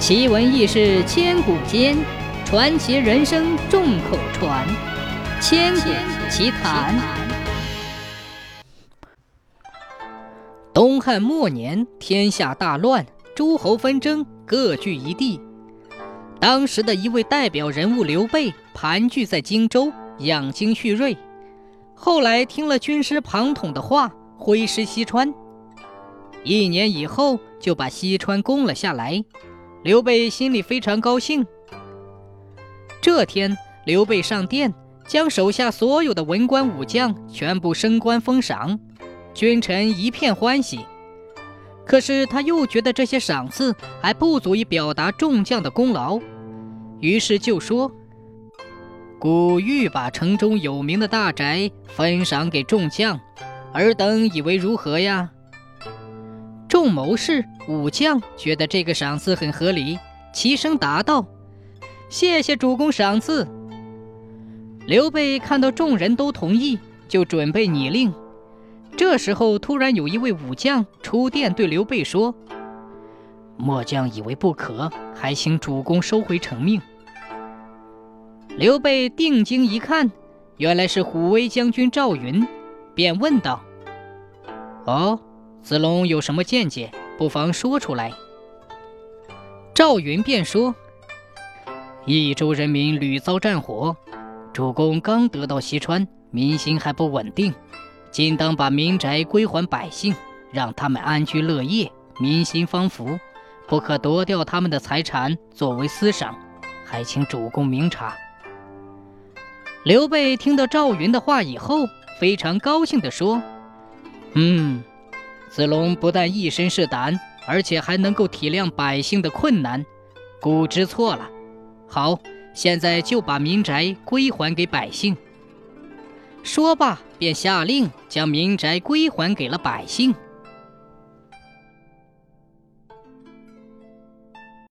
奇闻异事千古间，传奇人生众口传。千古奇谈。东汉末年，天下大乱，诸侯纷争，各据一地。当时的一位代表人物刘备盘踞在荆州，养精蓄锐。后来听了军师庞统的话，挥师西川。一年以后，就把西川攻了下来。刘备心里非常高兴。这天，刘备上殿，将手下所有的文官武将全部升官封赏，君臣一片欢喜。可是他又觉得这些赏赐还不足以表达众将的功劳，于是就说：“古欲把城中有名的大宅分赏给众将，尔等以为如何呀？”众谋士、武将觉得这个赏赐很合理，齐声答道：“谢谢主公赏赐。”刘备看到众人都同意，就准备拟令。这时候，突然有一位武将出殿对刘备说：“末将以为不可，还请主公收回成命。”刘备定睛一看，原来是虎威将军赵云，便问道：“哦？”子龙有什么见解，不妨说出来。赵云便说：“益州人民屡遭战火，主公刚得到西川，民心还不稳定，今当把民宅归还百姓，让他们安居乐业，民心方服，不可夺掉他们的财产作为私赏，还请主公明察。”刘备听到赵云的话以后，非常高兴地说：“嗯。”子龙不但一身是胆，而且还能够体谅百姓的困难，古知错了。好，现在就把民宅归还给百姓。说罢，便下令将民宅归还给了百姓。